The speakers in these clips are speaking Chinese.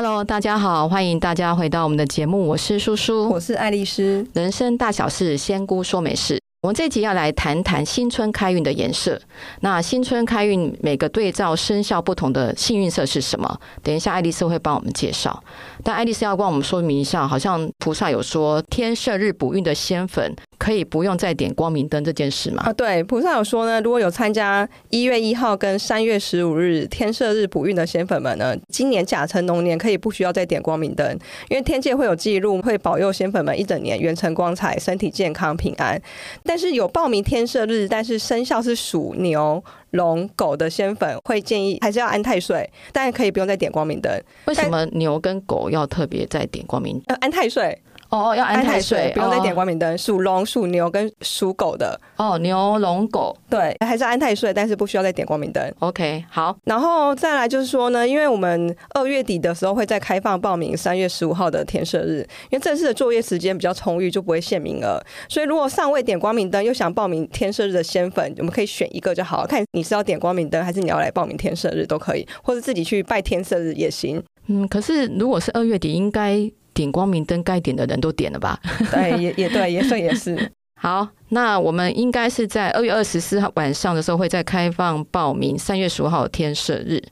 Hello，大家好，欢迎大家回到我们的节目，我是叔叔，我是爱丽丝，人生大小事，仙姑说美事。我们这集要来谈谈新春开运的颜色。那新春开运每个对照生肖不同的幸运色是什么？等一下爱丽丝会帮我们介绍。但爱丽丝要帮我们说明一下，好像菩萨有说天赦日补运的仙粉可以不用再点光明灯这件事吗？啊，对，菩萨有说呢，如果有参加一月一号跟三月十五日天赦日补运的仙粉们呢，今年甲辰龙年可以不需要再点光明灯，因为天界会有记录，会保佑仙粉们一整年元辰光彩，身体健康平安。但是有报名天赦日，但是生肖是属牛、龙、狗的仙粉，会建议还是要安太岁，但可以不用再点光明灯。为什么牛跟狗要特别再点光明？呃，安太岁。哦哦，要安太岁，不用再点光明灯。属龙、属牛跟属狗的，哦，牛、龙、狗，对，还是安太岁，但是不需要再点光明灯。OK，好。然后再来就是说呢，因为我们二月底的时候会再开放报名三月十五号的天赦日，因为正式的作业时间比较充裕，就不会限名额。所以如果尚未点光明灯又想报名天赦日的仙粉，我们可以选一个就好，看你是要点光明灯还是你要来报名天赦日都可以，或者自己去拜天赦日也行。嗯，可是如果是二月底，应该。点光明灯该点的人都点了吧？对，也也对，也算也是。好，那我们应该是在二月二十四号晚上的时候会再开放报名三月十五号天赦日。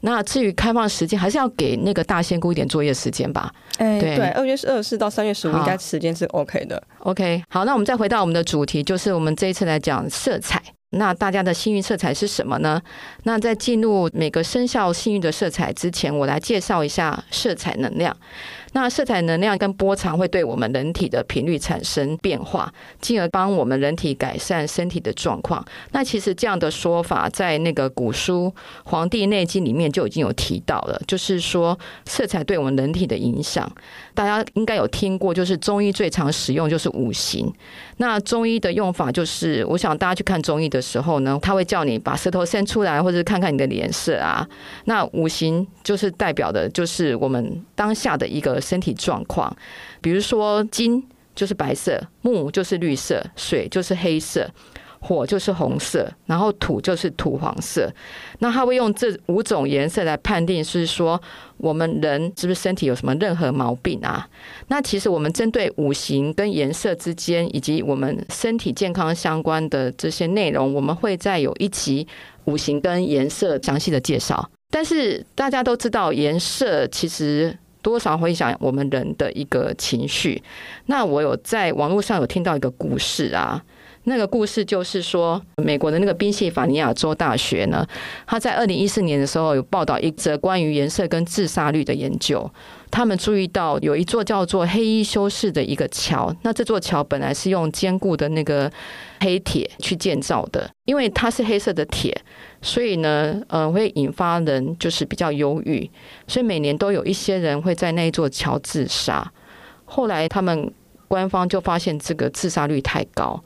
那至于开放时间，还是要给那个大仙姑一点作业时间吧。哎，对，二月二十四到三月十五应该时间是 OK 的。OK，好，那我们再回到我们的主题，就是我们这一次来讲色彩。那大家的幸运色彩是什么呢？那在进入每个生肖幸运的色彩之前，我来介绍一下色彩能量。那色彩能量跟波长会对我们人体的频率产生变化，进而帮我们人体改善身体的状况。那其实这样的说法在那个古书《黄帝内经》里面就已经有提到了，就是说色彩对我们人体的影响。大家应该有听过，就是中医最常使用就是五行。那中医的用法就是，我想大家去看中医的时候呢，他会叫你把舌头伸出来，或者看看你的脸色啊。那五行就是代表的，就是我们当下的一个。身体状况，比如说金就是白色，木就是绿色，水就是黑色，火就是红色，然后土就是土黄色。那他会用这五种颜色来判定，是说我们人是不是身体有什么任何毛病啊？那其实我们针对五行跟颜色之间，以及我们身体健康相关的这些内容，我们会再有一期五行跟颜色详细的介绍。但是大家都知道，颜色其实。多少会影响我们人的一个情绪。那我有在网络上有听到一个故事啊，那个故事就是说，美国的那个宾夕法尼亚州大学呢，他在二零一四年的时候有报道一则关于颜色跟自杀率的研究。他们注意到有一座叫做黑衣修士的一个桥，那这座桥本来是用坚固的那个黑铁去建造的，因为它是黑色的铁，所以呢，呃，会引发人就是比较忧郁，所以每年都有一些人会在那一座桥自杀。后来他们官方就发现这个自杀率太高，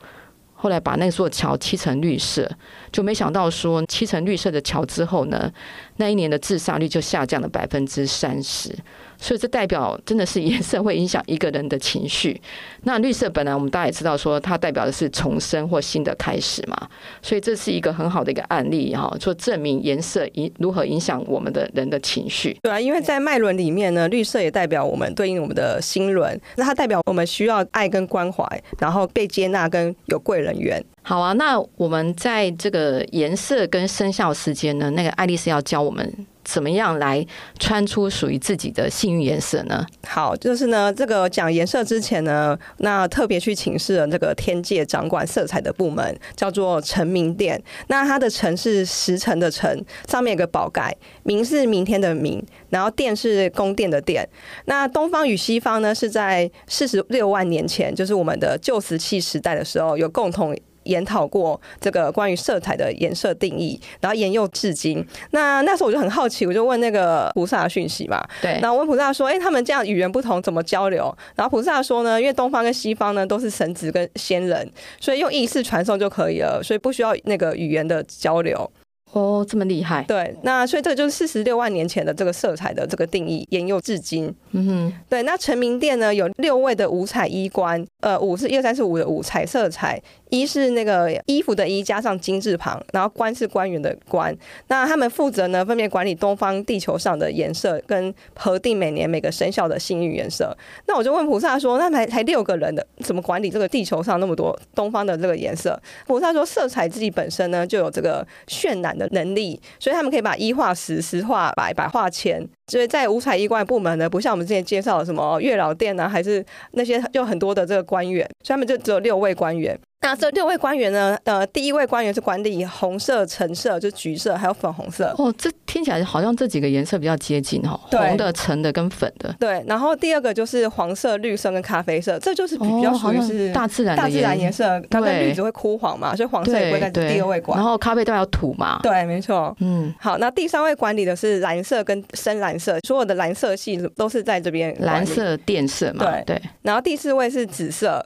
后来把那座桥漆成绿色，就没想到说漆成绿色的桥之后呢，那一年的自杀率就下降了百分之三十。所以这代表真的是颜色会影响一个人的情绪。那绿色本来我们大家也知道说它代表的是重生或新的开始嘛，所以这是一个很好的一个案例哈，说证明颜色影如何影响我们的人的情绪。对啊，因为在脉轮里面呢，绿色也代表我们对应我们的心轮，那它代表我们需要爱跟关怀，然后被接纳跟有贵人缘。好啊，那我们在这个颜色跟生肖时间呢，那个爱丽丝要教我们。怎么样来穿出属于自己的幸运颜色呢？好，就是呢，这个讲颜色之前呢，那特别去请示了这个天界掌管色彩的部门，叫做辰明殿。那它的辰是时辰的辰，上面有个宝盖，明是明天的明，然后殿是宫殿的殿。那东方与西方呢，是在四十六万年前，就是我们的旧石器时代的时候，有共同。研讨过这个关于色彩的颜色定义，然后沿用至今。那那时候我就很好奇，我就问那个菩萨讯息嘛。对。然后问菩萨说：“哎，他们这样语言不同，怎么交流？”然后菩萨说呢：“因为东方跟西方呢都是神职跟仙人，所以用意识传送就可以了，所以不需要那个语言的交流。”哦，这么厉害。对。那所以这个就是四十六万年前的这个色彩的这个定义，沿用至今。嗯哼。对。那成名殿呢有六位的五彩衣冠，呃，五是一二三四五的五彩色彩。一是那个衣服的衣加上金字旁，然后官是官员的官。那他们负责呢，分别管理东方地球上的颜色，跟核定每年每个生肖的幸运颜色。那我就问菩萨说，那才才六个人的，怎么管理这个地球上那么多东方的这个颜色？菩萨说，色彩自己本身呢就有这个渲染的能力，所以他们可以把一画十，十画百，百画千。所以在五彩衣冠部门呢，不像我们之前介绍的什么月老殿啊，还是那些就很多的这个官员，所以他们就只有六位官员。那这六位官员呢？呃，第一位官员是管理红色、橙色，就是橘色，还有粉红色。哦，这听起来好像这几个颜色比较接近哦，红的、橙的跟粉的。对，然后第二个就是黄色、绿色跟咖啡色，这就是比较属于是大自然的大自然颜色。它跟绿子会枯黄嘛，所以黄色也会在第二位管。然后咖啡都要土嘛。对，没错。嗯，好，那第三位管理的是蓝色跟深蓝色，所有的蓝色系都是在这边。蓝色靛色嘛。对对。然后第四位是紫色。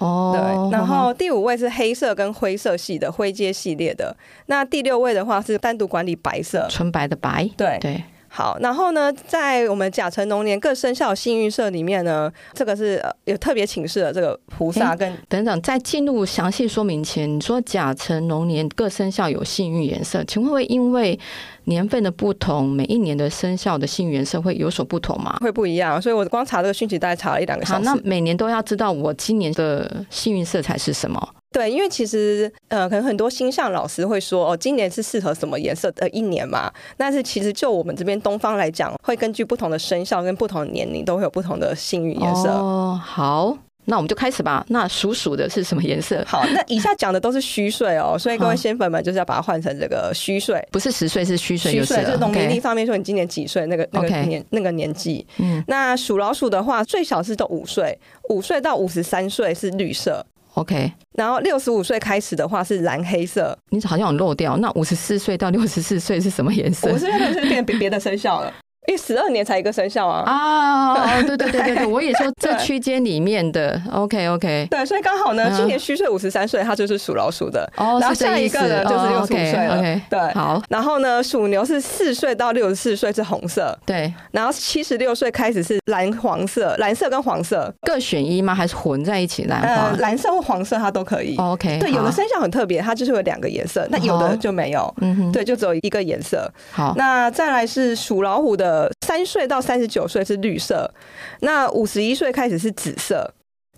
哦，对，然后第五位是黑色跟灰色系的灰阶系列的，那第六位的话是单独管理白色，纯白的白，对。对。好，然后呢，在我们甲辰龙年各生肖幸运色里面呢，这个是有特别请示的这个菩萨跟等等，在进入详细说明前，你说甲辰龙年各生肖有幸运颜色，请问会因为年份的不同，每一年的生肖的幸运颜色会有所不同吗？会不一样，所以我光查这个讯息，大概查了一两个小时。好，那每年都要知道我今年的幸运色彩是什么？对，因为其实呃，可能很多星象老师会说哦，今年是适合什么颜色的一年嘛。但是其实就我们这边东方来讲，会根据不同的生肖跟不同的年龄，都会有不同的幸运颜色。哦，好，那我们就开始吧。那属鼠的是什么颜色？好，那以下讲的都是虚岁哦，所以各位仙粉们就是要把它换成这个虚岁，不是实岁，是虚岁。虚岁就是农历上面说你今年几岁，那个那个年那个年纪。嗯，那属老鼠的话，最小是都五岁，五岁到五十三岁是绿色。OK，然后六十五岁开始的话是蓝黑色，你好像有漏掉。那五十四岁到六十四岁是什么颜色？五十四岁就变别别的生肖了。因为十二年才一个生肖啊！啊，对对对对对，我也说这区间里面的 OK OK，对，所以刚好呢，今年虚岁五十三岁，他就是属老鼠的。哦，然后下一个呢就是六十五岁了。对，好。然后呢，属牛是四岁到六十四岁是红色。对，然后七十六岁开始是蓝黄色，蓝色跟黄色各选一吗？还是混在一起蓝黄？蓝色或黄色它都可以。OK，对，有的生肖很特别，它就是有两个颜色，那有的就没有。嗯哼，对，就只有一个颜色。好，那再来是属老虎的。三岁到三十九岁是绿色，那五十一岁开始是紫色。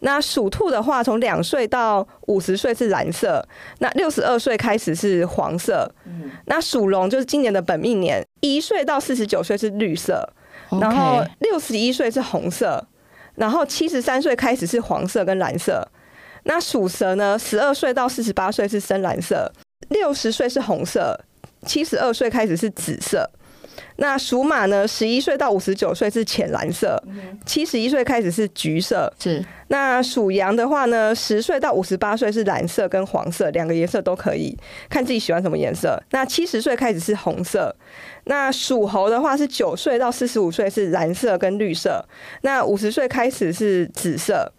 那属兔的话，从两岁到五十岁是蓝色，那六十二岁开始是黄色。那属龙就是今年的本命年，一岁到四十九岁是绿色，然后六十一岁是红色，然后七十三岁开始是黄色跟蓝色。那属蛇呢，十二岁到四十八岁是深蓝色，六十岁是红色，七十二岁开始是紫色。那属马呢？十一岁到五十九岁是浅蓝色，七十一岁开始是橘色。是。那属羊的话呢？十岁到五十八岁是蓝色跟黄色，两个颜色都可以，看自己喜欢什么颜色。那七十岁开始是红色。那属猴的话是九岁到四十五岁是蓝色跟绿色。那五十岁开始是紫色。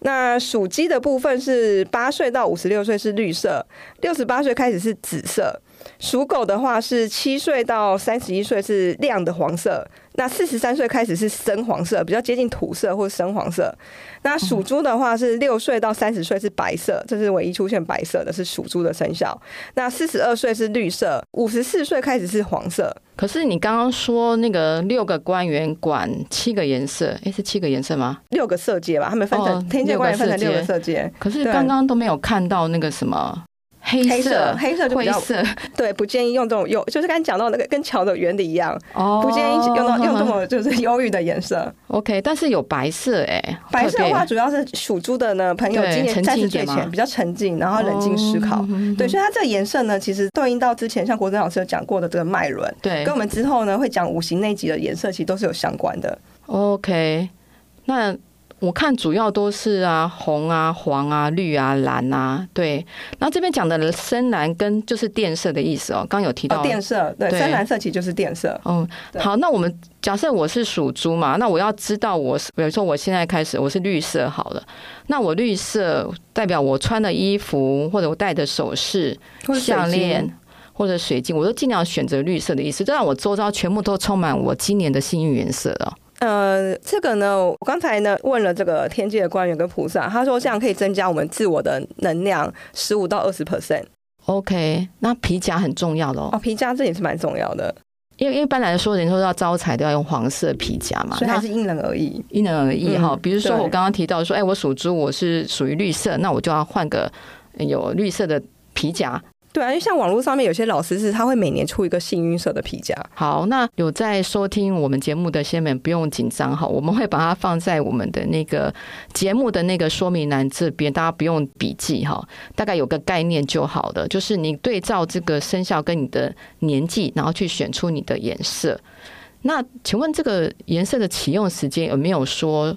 那属鸡的部分是八岁到五十六岁是绿色，六十八岁开始是紫色。属狗的话是七岁到三十一岁是亮的黄色，那四十三岁开始是深黄色，比较接近土色或深黄色。那属猪的话是六岁到三十岁是白色，这是唯一出现白色的是属猪的生肖。那四十二岁是绿色，五十四岁开始是黄色。可是你刚刚说那个六个官员管七个颜色，诶、欸，是七个颜色吗？六个色阶吧，他们分成天界官员分成六个色阶。可是刚刚都没有看到那个什么。黑色，黑色就比较灰色，对，不建议用这种有，就是刚才讲到那个跟桥的原理一样，哦，不建议用到用这么就是忧郁的颜色。OK，但是有白色哎、欸，白色的话主要是属猪的呢朋友今年三十岁前比较沉静，然后冷静思考，哦、对，所以它这个颜色呢，其实对应到之前像国珍老师有讲过的这个脉轮，对，跟我们之后呢会讲五行那集的颜色其实都是有相关的。OK，那。我看主要都是啊红啊黄啊绿啊蓝啊，对。然后这边讲的深蓝跟就是电色的意思哦，刚有提到电色，对，深蓝色其实就是电色。嗯，好，那我们假设我是属猪嘛，那我要知道我是，比如说我现在开始我是绿色好了，那我绿色代表我穿的衣服或者我戴的首饰、项链或者水晶，我都尽量选择绿色的意思，这让我周遭全部都充满我今年的幸运颜色了。呃，这个呢，我刚才呢问了这个天界的官员跟菩萨，他说这样可以增加我们自我的能量十五到二十 percent。OK，那皮夹很重要的哦。哦，皮夹这也是蛮重要的，因为一般来说，人说要招财都要用黄色皮夹嘛，所以还是因人而异，因人而异哈。嗯、比如说我刚刚提到说，哎，我属猪，我是属于绿色，那我就要换个有绿色的皮夹。对啊，因为像网络上面有些老师是他会每年出一个幸运色的皮夹。好，那有在收听我们节目的先们不用紧张哈，我们会把它放在我们的那个节目的那个说明栏这边，大家不用笔记哈，大概有个概念就好了。就是你对照这个生肖跟你的年纪，然后去选出你的颜色。那请问这个颜色的启用时间有没有说，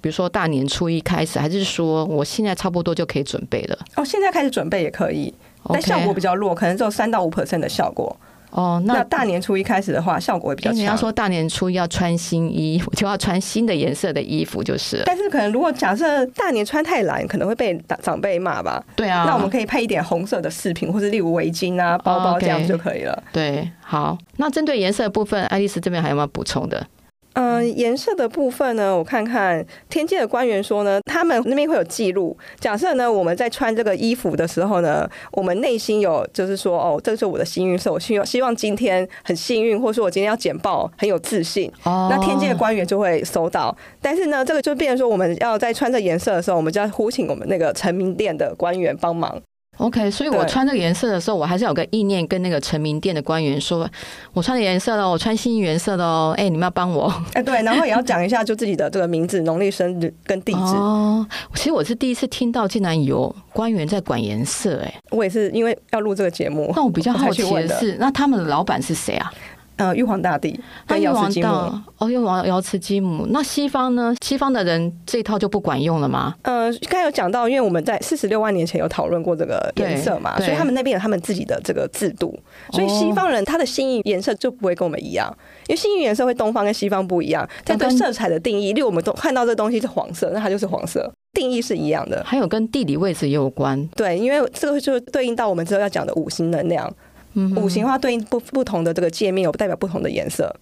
比如说大年初一开始，还是说我现在差不多就可以准备了？哦，现在开始准备也可以。但效果比较弱，可能只有三到五 percent 的效果。哦，那大年初一开始的话，效果会比较强。你要说大年初一要穿新衣，我就要穿新的颜色的衣服，就是。但是可能如果假设大年穿太蓝，可能会被长辈骂吧？对啊。那我们可以配一点红色的饰品，或者例如围巾啊、包包这样就可以了。对，好。那针对颜色的部分，爱丽丝这边还有没有补充的？嗯，颜色的部分呢，我看看天界的官员说呢，他们那边会有记录。假设呢，我们在穿这个衣服的时候呢，我们内心有就是说，哦，这是我的幸运色，我希望希望今天很幸运，或者说我今天要简报很有自信。哦，那天界的官员就会收到。但是呢，这个就变成说，我们要在穿这颜色的时候，我们就要呼请我们那个成名殿的官员帮忙。OK，所以我穿这个颜色的时候，我还是有个意念跟那个成名店的官员说，我穿的颜色喽，我穿幸运颜色的哦，哎，你们要帮我。哎，对，然后也要讲一下就自己的这个名字、农历生日跟地址。哦，其实我是第一次听到，竟然有官员在管颜色，哎，我也是因为要录这个节目。那我比较好奇的是，那他们的老板是谁啊？呃，玉皇大帝跟瑶池金母哦，玉皇瑶池金母。那西方呢？西方的人这一套就不管用了吗？呃，刚才有讲到，因为我们在四十六万年前有讨论过这个颜色嘛，所以他们那边有他们自己的这个制度，所以西方人他的心意颜色就不会跟我们一样，因为幸运颜色会东方跟西方不一样。但对色彩的定义，例如我们都看到这东西是黄色，那它就是黄色，定义是一样的。还有跟地理位置也有关，对，因为这个就对应到我们之后要讲的五行能量。五行的话对应不不同的这个界面，有代表不同的颜色。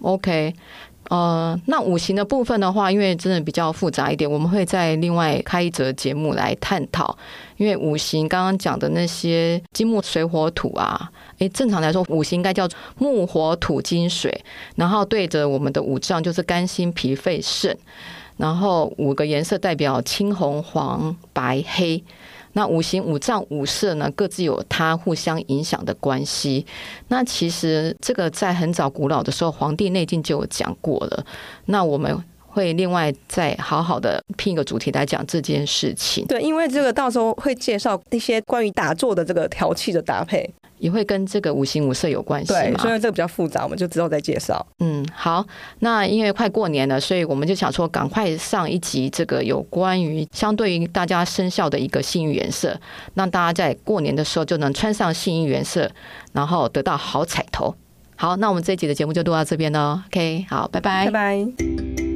OK，呃，那五行的部分的话，因为真的比较复杂一点，我们会在另外开一则节目来探讨。因为五行刚刚讲的那些金木水火土啊，诶，正常来说五行应该叫木火土金水，然后对着我们的五脏就是肝心脾肺肾，然后五个颜色代表青红黄白黑。那五行五脏五色呢，各自有它互相影响的关系。那其实这个在很早古老的时候，《黄帝内经》就有讲过了。那我们会另外再好好的拼一个主题来讲这件事情。对，因为这个到时候会介绍一些关于打坐的这个调气的搭配。也会跟这个五行五色有关系，对，所以这个比较复杂，我们就之后再介绍。嗯，好，那因为快过年了，所以我们就想说，赶快上一集这个有关于相对于大家生肖的一个幸运颜色，让大家在过年的时候就能穿上幸运颜色，然后得到好彩头。好，那我们这一集的节目就录到这边喽。OK，好，拜拜，拜拜。